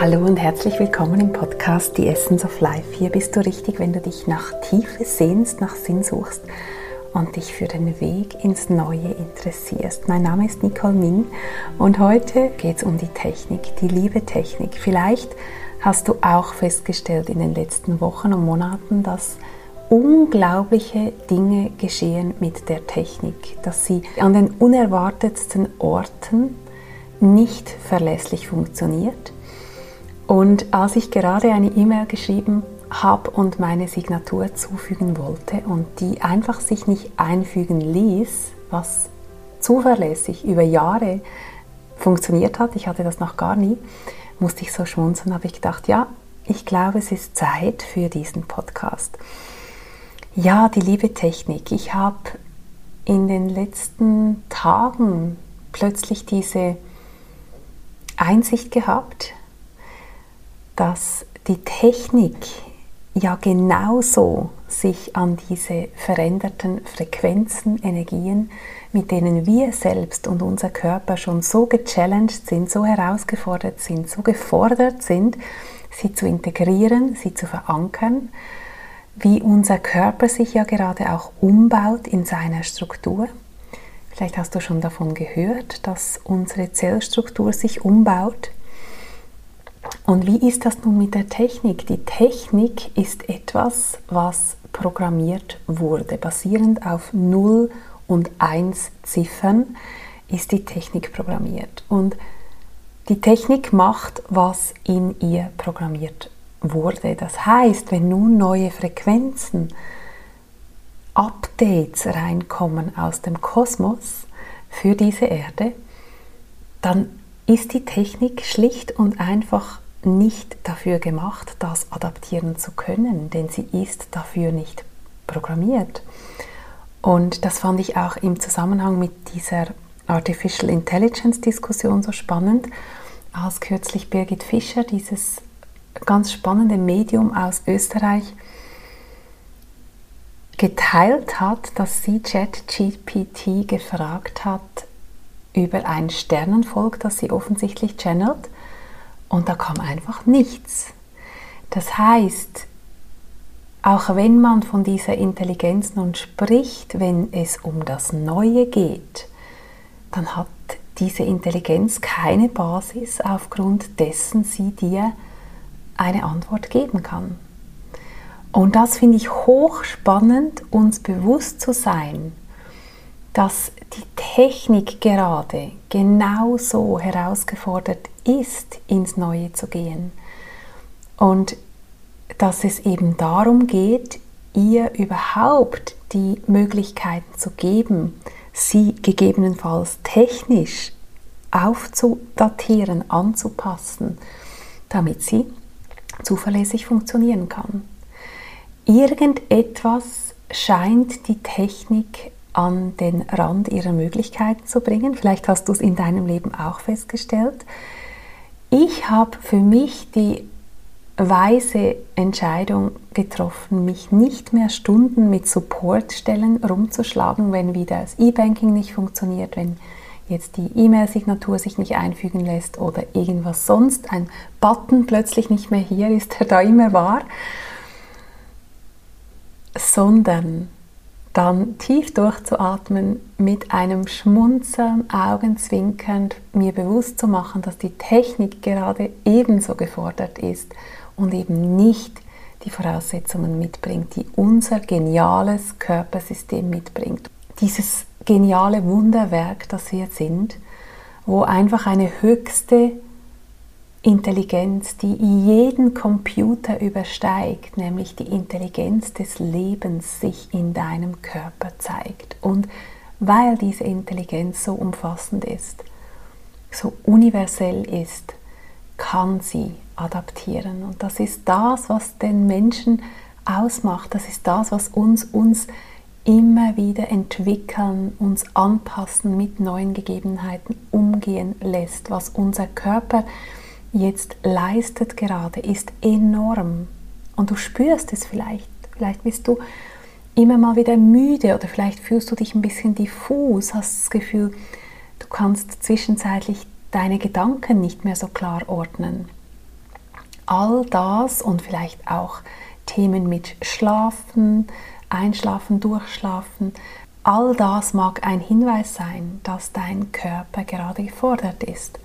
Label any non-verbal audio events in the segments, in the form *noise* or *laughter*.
Hallo und herzlich willkommen im Podcast The Essence of Life. Hier bist du richtig, wenn du dich nach Tiefe sehnst, nach Sinn suchst und dich für den Weg ins Neue interessierst. Mein Name ist Nicole Ming und heute geht es um die Technik, die liebe Technik. Vielleicht hast du auch festgestellt in den letzten Wochen und Monaten, dass unglaubliche Dinge geschehen mit der Technik, dass sie an den unerwartetsten Orten nicht verlässlich funktioniert. Und als ich gerade eine E-Mail geschrieben habe und meine Signatur zufügen wollte und die einfach sich nicht einfügen ließ, was zuverlässig über Jahre funktioniert hat, ich hatte das noch gar nie, musste ich so schmunzeln, habe ich gedacht, ja, ich glaube, es ist Zeit für diesen Podcast. Ja, die liebe Technik. Ich habe in den letzten Tagen plötzlich diese Einsicht gehabt, dass die Technik ja genauso sich an diese veränderten Frequenzen, Energien, mit denen wir selbst und unser Körper schon so gechallenged sind, so herausgefordert sind, so gefordert sind, sie zu integrieren, sie zu verankern, wie unser Körper sich ja gerade auch umbaut in seiner Struktur. Vielleicht hast du schon davon gehört, dass unsere Zellstruktur sich umbaut. Und wie ist das nun mit der Technik? Die Technik ist etwas, was programmiert wurde. Basierend auf 0 und 1 Ziffern ist die Technik programmiert. Und die Technik macht, was in ihr programmiert wurde. Das heißt, wenn nun neue Frequenzen, Updates reinkommen aus dem Kosmos für diese Erde, dann ist die Technik schlicht und einfach nicht dafür gemacht, das adaptieren zu können, denn sie ist dafür nicht programmiert. Und das fand ich auch im Zusammenhang mit dieser Artificial Intelligence Diskussion so spannend, als kürzlich Birgit Fischer dieses ganz spannende Medium aus Österreich geteilt hat, dass sie ChatGPT gefragt hat über ein Sternenvolk, das sie offensichtlich channelt und da kam einfach nichts. Das heißt, auch wenn man von dieser Intelligenz nun spricht, wenn es um das Neue geht, dann hat diese Intelligenz keine Basis, aufgrund dessen sie dir eine Antwort geben kann. Und das finde ich hochspannend, uns bewusst zu sein, dass die Technik gerade genauso herausgefordert ist, ins Neue zu gehen. Und dass es eben darum geht, ihr überhaupt die Möglichkeiten zu geben, sie gegebenenfalls technisch aufzudatieren, anzupassen, damit sie zuverlässig funktionieren kann. Irgendetwas scheint die Technik an den Rand ihrer Möglichkeiten zu bringen. Vielleicht hast du es in deinem Leben auch festgestellt. Ich habe für mich die weise Entscheidung getroffen, mich nicht mehr Stunden mit Supportstellen rumzuschlagen, wenn wieder das E-Banking nicht funktioniert, wenn jetzt die E-Mail-Signatur sich nicht einfügen lässt oder irgendwas sonst, ein Button plötzlich nicht mehr hier ist, der da immer war, sondern dann tief durchzuatmen, mit einem Schmunzeln, Augenzwinkernd mir bewusst zu machen, dass die Technik gerade ebenso gefordert ist und eben nicht die Voraussetzungen mitbringt, die unser geniales Körpersystem mitbringt. Dieses geniale Wunderwerk, das wir sind, wo einfach eine höchste Intelligenz, die jeden Computer übersteigt, nämlich die Intelligenz des Lebens sich in deinem Körper zeigt. Und weil diese Intelligenz so umfassend ist, so universell ist, kann sie adaptieren. Und das ist das, was den Menschen ausmacht. Das ist das, was uns, uns immer wieder entwickeln, uns anpassen, mit neuen Gegebenheiten umgehen lässt. Was unser Körper jetzt leistet gerade, ist enorm. Und du spürst es vielleicht. Vielleicht bist du immer mal wieder müde oder vielleicht fühlst du dich ein bisschen diffus, hast das Gefühl, du kannst zwischenzeitlich deine Gedanken nicht mehr so klar ordnen. all das und vielleicht auch Themen mit Schlafen, Einschlafen, Durchschlafen, all das mag ein Hinweis sein, dass dein Körper gerade gefordert ist.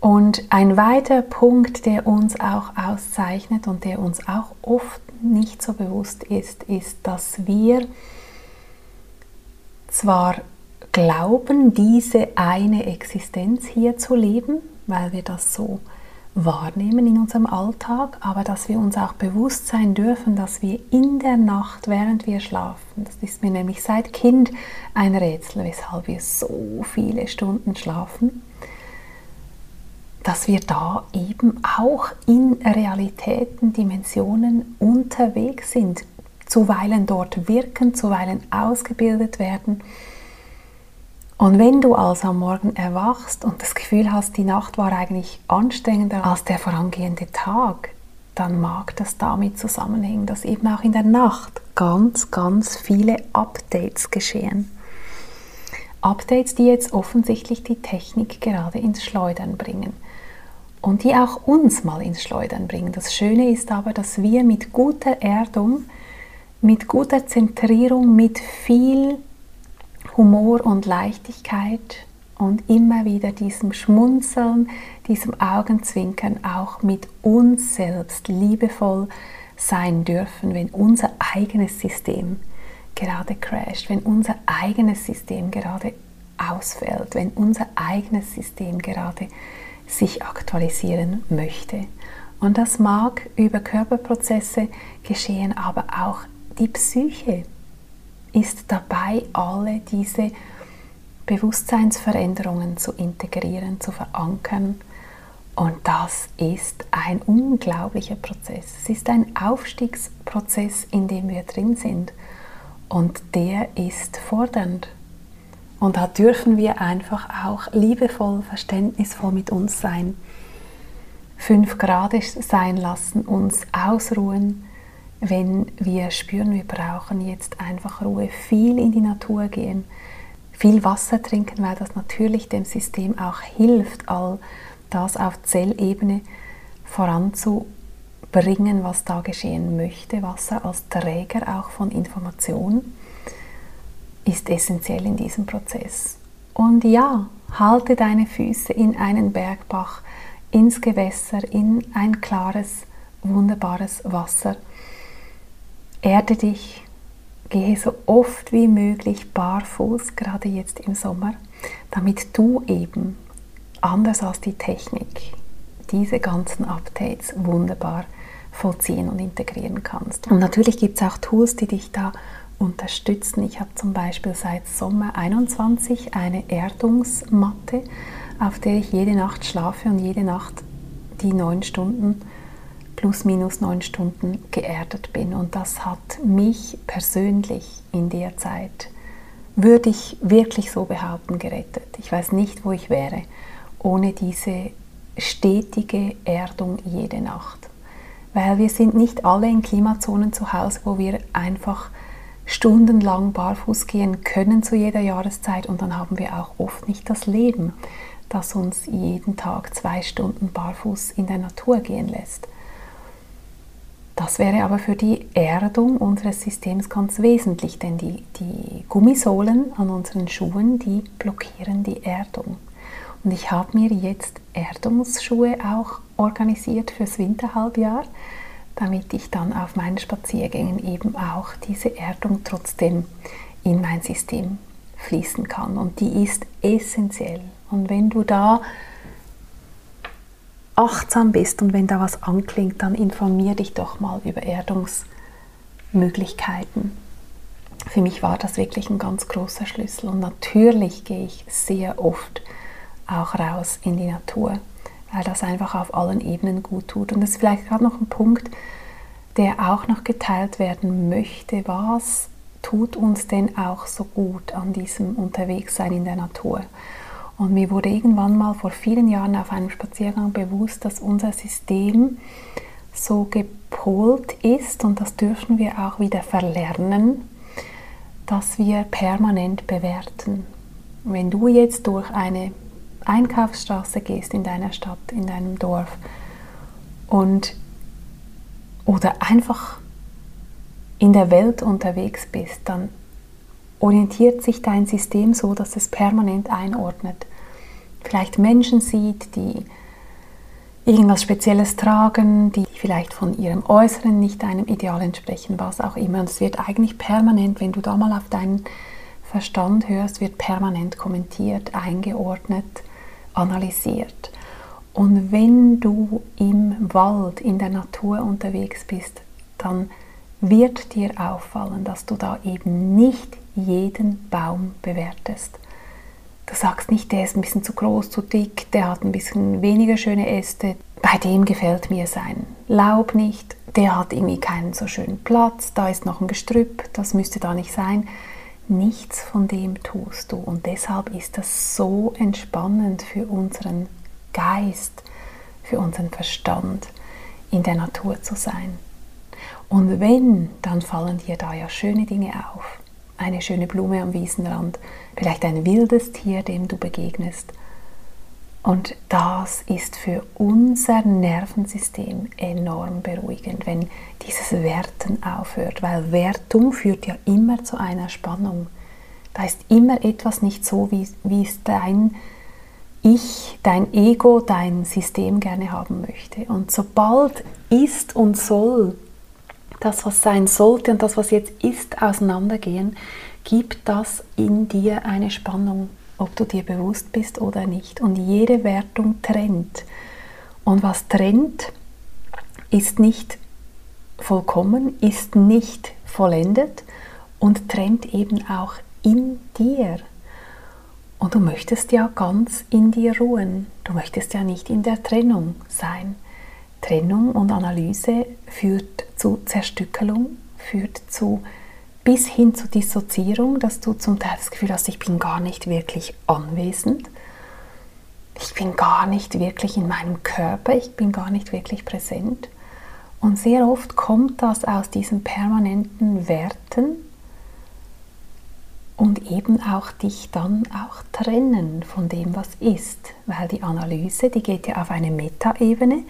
Und ein weiterer Punkt, der uns auch auszeichnet und der uns auch oft nicht so bewusst ist, ist, dass wir zwar glauben, diese eine Existenz hier zu leben, weil wir das so wahrnehmen in unserem Alltag, aber dass wir uns auch bewusst sein dürfen, dass wir in der Nacht, während wir schlafen, das ist mir nämlich seit Kind ein Rätsel, weshalb wir so viele Stunden schlafen, dass wir da eben auch in Realitäten, Dimensionen unterwegs sind, zuweilen dort wirken, zuweilen ausgebildet werden. Und wenn du also am Morgen erwachst und das Gefühl hast, die Nacht war eigentlich anstrengender als der vorangehende Tag, dann mag das damit zusammenhängen, dass eben auch in der Nacht ganz, ganz viele Updates geschehen. Updates, die jetzt offensichtlich die Technik gerade ins Schleudern bringen und die auch uns mal ins Schleudern bringen. Das Schöne ist aber, dass wir mit guter Erdung, mit guter Zentrierung, mit viel Humor und Leichtigkeit und immer wieder diesem Schmunzeln, diesem Augenzwinkern auch mit uns selbst liebevoll sein dürfen, wenn unser eigenes System gerade crasht, wenn unser eigenes System gerade ausfällt, wenn unser eigenes System gerade sich aktualisieren möchte. Und das mag über Körperprozesse geschehen, aber auch die Psyche ist dabei, alle diese Bewusstseinsveränderungen zu integrieren, zu verankern. Und das ist ein unglaublicher Prozess. Es ist ein Aufstiegsprozess, in dem wir drin sind. Und der ist fordernd. Und da dürfen wir einfach auch liebevoll, verständnisvoll mit uns sein. Fünf Grad sein lassen, uns ausruhen, wenn wir spüren, wir brauchen jetzt einfach Ruhe, viel in die Natur gehen, viel Wasser trinken, weil das natürlich dem System auch hilft, all das auf Zellebene voranzubringen, was da geschehen möchte. Wasser als Träger auch von Information ist essentiell in diesem Prozess. Und ja, halte deine Füße in einen Bergbach, ins Gewässer, in ein klares, wunderbares Wasser Erde dich, gehe so oft wie möglich barfuß, gerade jetzt im Sommer, damit du eben, anders als die Technik, diese ganzen Updates wunderbar vollziehen und integrieren kannst. Und natürlich gibt es auch Tools, die dich da unterstützen. Ich habe zum Beispiel seit Sommer 21 eine Erdungsmatte, auf der ich jede Nacht schlafe und jede Nacht die neun Stunden plus minus neun Stunden geerdet bin. Und das hat mich persönlich in der Zeit, würde ich wirklich so behaupten, gerettet. Ich weiß nicht, wo ich wäre ohne diese stetige Erdung jede Nacht. Weil wir sind nicht alle in Klimazonen zu Hause, wo wir einfach stundenlang barfuß gehen können zu jeder Jahreszeit und dann haben wir auch oft nicht das Leben, das uns jeden Tag zwei Stunden barfuß in der Natur gehen lässt. Das wäre aber für die Erdung unseres Systems ganz wesentlich, denn die, die Gummisohlen an unseren Schuhen, die blockieren die Erdung. Und ich habe mir jetzt Erdungsschuhe auch organisiert fürs Winterhalbjahr, damit ich dann auf meinen Spaziergängen eben auch diese Erdung trotzdem in mein System fließen kann. Und die ist essentiell. Und wenn du da achtsam bist und wenn da was anklingt, dann informier dich doch mal über Erdungsmöglichkeiten. Für mich war das wirklich ein ganz großer Schlüssel und natürlich gehe ich sehr oft auch raus in die Natur, weil das einfach auf allen Ebenen gut tut. Und das ist vielleicht gerade noch ein Punkt, der auch noch geteilt werden möchte. Was tut uns denn auch so gut an diesem Unterwegssein in der Natur? Und mir wurde irgendwann mal vor vielen Jahren auf einem Spaziergang bewusst, dass unser System so gepolt ist und das dürfen wir auch wieder verlernen, dass wir permanent bewerten. Wenn du jetzt durch eine Einkaufsstraße gehst in deiner Stadt, in deinem Dorf und oder einfach in der Welt unterwegs bist, dann orientiert sich dein System so, dass es permanent einordnet. Vielleicht Menschen sieht, die irgendwas Spezielles tragen, die vielleicht von ihrem Äußeren nicht deinem Ideal entsprechen, was auch immer. Und es wird eigentlich permanent, wenn du da mal auf deinen Verstand hörst, wird permanent kommentiert, eingeordnet, analysiert. Und wenn du im Wald, in der Natur unterwegs bist, dann wird dir auffallen, dass du da eben nicht jeden Baum bewertest. Du sagst nicht, der ist ein bisschen zu groß, zu dick, der hat ein bisschen weniger schöne Äste, bei dem gefällt mir sein Laub nicht, der hat irgendwie keinen so schönen Platz, da ist noch ein Gestrüpp, das müsste da nicht sein. Nichts von dem tust du und deshalb ist das so entspannend für unseren Geist, für unseren Verstand, in der Natur zu sein. Und wenn, dann fallen dir da ja schöne Dinge auf. Eine schöne Blume am Wiesenrand, vielleicht ein wildes Tier, dem du begegnest. Und das ist für unser Nervensystem enorm beruhigend, wenn dieses Werten aufhört, weil Wertung führt ja immer zu einer Spannung. Da ist immer etwas nicht so, wie, wie es dein Ich, dein Ego, dein System gerne haben möchte. Und sobald ist und soll das, was sein sollte und das, was jetzt ist, auseinandergehen, gibt das in dir eine Spannung, ob du dir bewusst bist oder nicht. Und jede Wertung trennt. Und was trennt, ist nicht vollkommen, ist nicht vollendet und trennt eben auch in dir. Und du möchtest ja ganz in dir ruhen. Du möchtest ja nicht in der Trennung sein. Trennung und Analyse führt zu Zerstückelung, führt zu bis hin zu Dissoziierung, dass du zum Teil das Gefühl hast, ich bin gar nicht wirklich anwesend. Ich bin gar nicht wirklich in meinem Körper, ich bin gar nicht wirklich präsent. Und sehr oft kommt das aus diesen permanenten Werten und eben auch dich dann auch trennen von dem, was ist. Weil die Analyse, die geht ja auf eine Metaebene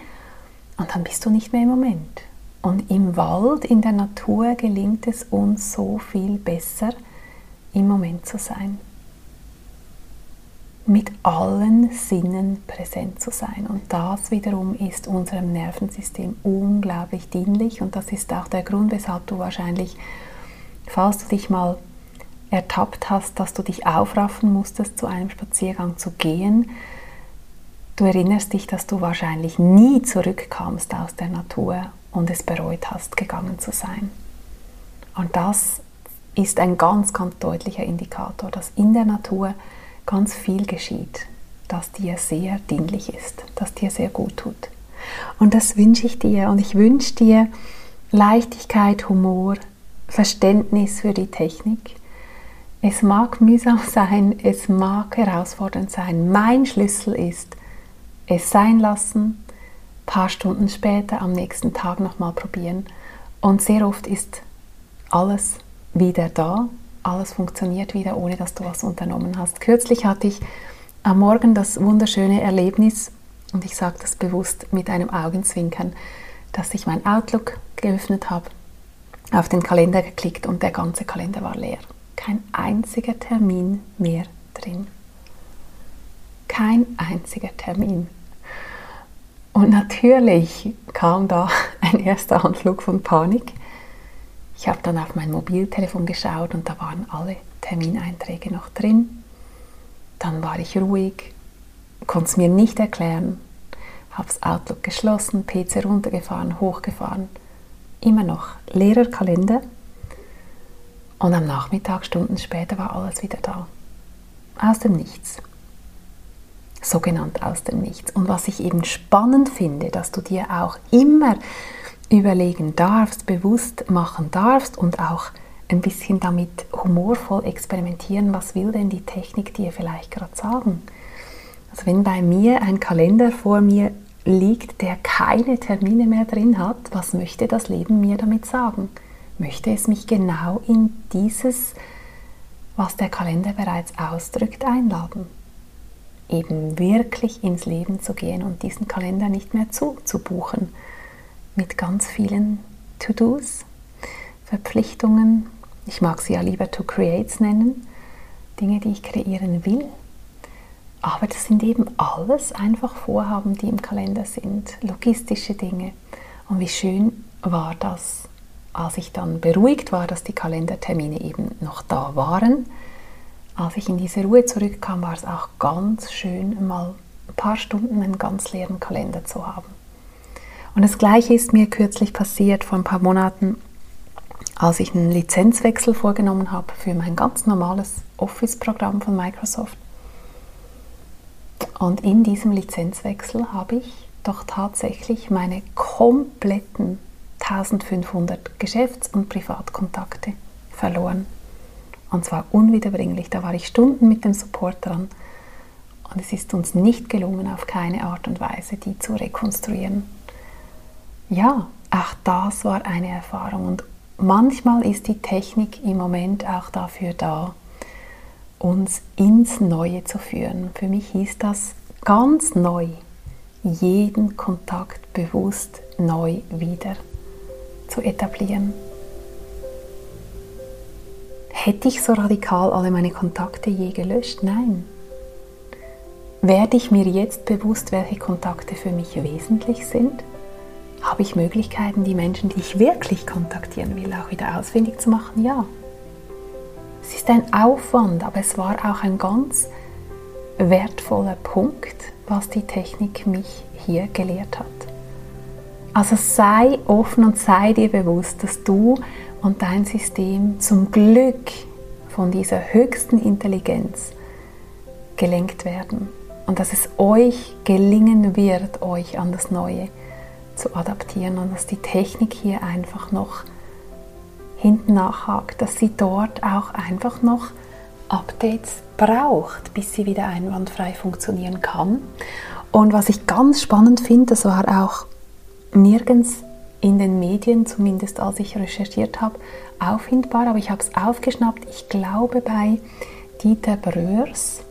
und dann bist du nicht mehr im Moment. Und im Wald, in der Natur gelingt es uns so viel besser, im Moment zu sein. Mit allen Sinnen präsent zu sein. Und das wiederum ist unserem Nervensystem unglaublich dienlich. Und das ist auch der Grund, weshalb du wahrscheinlich, falls du dich mal ertappt hast, dass du dich aufraffen musstest, zu einem Spaziergang zu gehen, Du erinnerst dich, dass du wahrscheinlich nie zurückkamst aus der Natur und es bereut hast, gegangen zu sein. Und das ist ein ganz, ganz deutlicher Indikator, dass in der Natur ganz viel geschieht, das dir sehr dienlich ist, das dir sehr gut tut. Und das wünsche ich dir und ich wünsche dir Leichtigkeit, Humor, Verständnis für die Technik. Es mag mühsam *laughs* sein, es mag herausfordernd sein. Mein Schlüssel ist, es sein lassen, paar Stunden später, am nächsten Tag nochmal probieren. Und sehr oft ist alles wieder da, alles funktioniert wieder, ohne dass du was unternommen hast. Kürzlich hatte ich am Morgen das wunderschöne Erlebnis, und ich sage das bewusst mit einem Augenzwinkern, dass ich mein Outlook geöffnet habe, auf den Kalender geklickt und der ganze Kalender war leer. Kein einziger Termin mehr drin. Kein einziger Termin. Und natürlich kam da *laughs* ein erster Anflug von Panik. Ich habe dann auf mein Mobiltelefon geschaut und da waren alle Termineinträge noch drin. Dann war ich ruhig, konnte es mir nicht erklären, habe das Outlook geschlossen, PC runtergefahren, hochgefahren. Immer noch leerer Kalender. Und am Nachmittag, Stunden später, war alles wieder da. Aus dem Nichts sogenannt aus dem Nichts. Und was ich eben spannend finde, dass du dir auch immer überlegen darfst, bewusst machen darfst und auch ein bisschen damit humorvoll experimentieren, was will denn die Technik dir vielleicht gerade sagen. Also wenn bei mir ein Kalender vor mir liegt, der keine Termine mehr drin hat, was möchte das Leben mir damit sagen? Möchte es mich genau in dieses, was der Kalender bereits ausdrückt, einladen? Eben wirklich ins Leben zu gehen und diesen Kalender nicht mehr zuzubuchen mit ganz vielen To-Dos, Verpflichtungen. Ich mag sie ja lieber To Creates nennen, Dinge, die ich kreieren will. Aber das sind eben alles einfach Vorhaben, die im Kalender sind, logistische Dinge. Und wie schön war das, als ich dann beruhigt war, dass die Kalendertermine eben noch da waren als ich in diese Ruhe zurückkam, war es auch ganz schön, mal ein paar Stunden einen ganz leeren Kalender zu haben. Und das Gleiche ist mir kürzlich passiert, vor ein paar Monaten, als ich einen Lizenzwechsel vorgenommen habe für mein ganz normales Office-Programm von Microsoft. Und in diesem Lizenzwechsel habe ich doch tatsächlich meine kompletten 1500 Geschäfts- und Privatkontakte verloren. Und zwar unwiederbringlich. Da war ich Stunden mit dem Support dran. Und es ist uns nicht gelungen, auf keine Art und Weise die zu rekonstruieren. Ja, auch das war eine Erfahrung. Und manchmal ist die Technik im Moment auch dafür da, uns ins Neue zu führen. Für mich hieß das ganz neu, jeden Kontakt bewusst neu wieder zu etablieren. Hätte ich so radikal alle meine Kontakte je gelöscht? Nein. Werde ich mir jetzt bewusst, welche Kontakte für mich wesentlich sind? Habe ich Möglichkeiten, die Menschen, die ich wirklich kontaktieren will, auch wieder ausfindig zu machen? Ja. Es ist ein Aufwand, aber es war auch ein ganz wertvoller Punkt, was die Technik mich hier gelehrt hat. Also sei offen und sei dir bewusst, dass du und dein System zum Glück von dieser höchsten Intelligenz gelenkt werden und dass es euch gelingen wird, euch an das Neue zu adaptieren und dass die Technik hier einfach noch hinten nachhakt, dass sie dort auch einfach noch Updates braucht, bis sie wieder einwandfrei funktionieren kann. Und was ich ganz spannend finde, das war auch nirgends in den Medien, zumindest als ich recherchiert habe, auffindbar, aber ich habe es aufgeschnappt. Ich glaube bei Dieter Bröers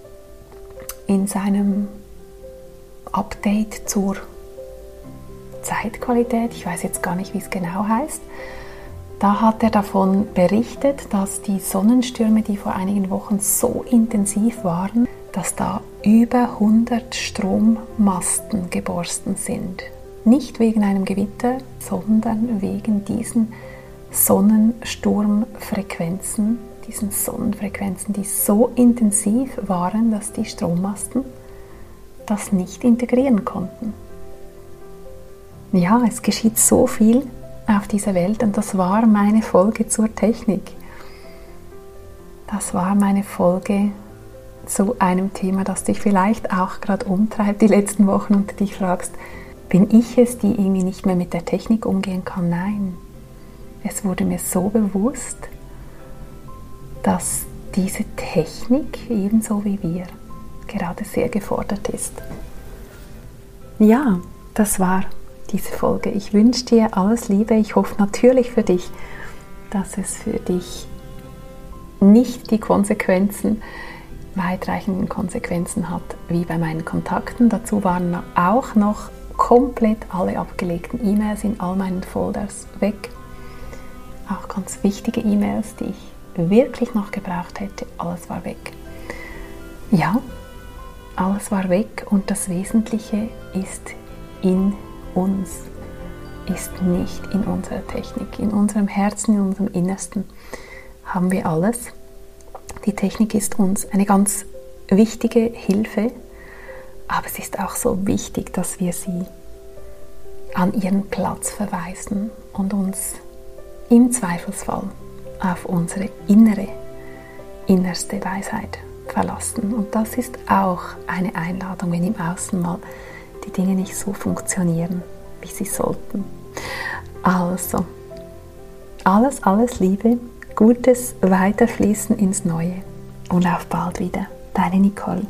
in seinem Update zur Zeitqualität, ich weiß jetzt gar nicht, wie es genau heißt, da hat er davon berichtet, dass die Sonnenstürme, die vor einigen Wochen so intensiv waren, dass da über 100 Strommasten geborsten sind. Nicht wegen einem Gewitter, sondern wegen diesen Sonnensturmfrequenzen, diesen Sonnenfrequenzen, die so intensiv waren, dass die Strommasten das nicht integrieren konnten. Ja, es geschieht so viel auf dieser Welt und das war meine Folge zur Technik. Das war meine Folge zu einem Thema, das dich vielleicht auch gerade umtreibt die letzten Wochen und dich fragst, bin ich es, die irgendwie nicht mehr mit der Technik umgehen kann? Nein. Es wurde mir so bewusst, dass diese Technik ebenso wie wir gerade sehr gefordert ist. Ja, das war diese Folge. Ich wünsche dir alles Liebe. Ich hoffe natürlich für dich, dass es für dich nicht die Konsequenzen, weitreichenden Konsequenzen hat wie bei meinen Kontakten. Dazu waren auch noch komplett alle abgelegten E-Mails in all meinen Folders weg. Auch ganz wichtige E-Mails, die ich wirklich noch gebraucht hätte, alles war weg. Ja, alles war weg und das Wesentliche ist in uns, ist nicht in unserer Technik. In unserem Herzen, in unserem Innersten haben wir alles. Die Technik ist uns eine ganz wichtige Hilfe, aber es ist auch so wichtig, dass wir sie an ihren Platz verweisen und uns im Zweifelsfall auf unsere innere, innerste Weisheit verlassen. Und das ist auch eine Einladung, wenn im Außen mal die Dinge nicht so funktionieren, wie sie sollten. Also, alles, alles Liebe, Gutes Weiterfließen ins Neue und auf bald wieder. Deine Nicole.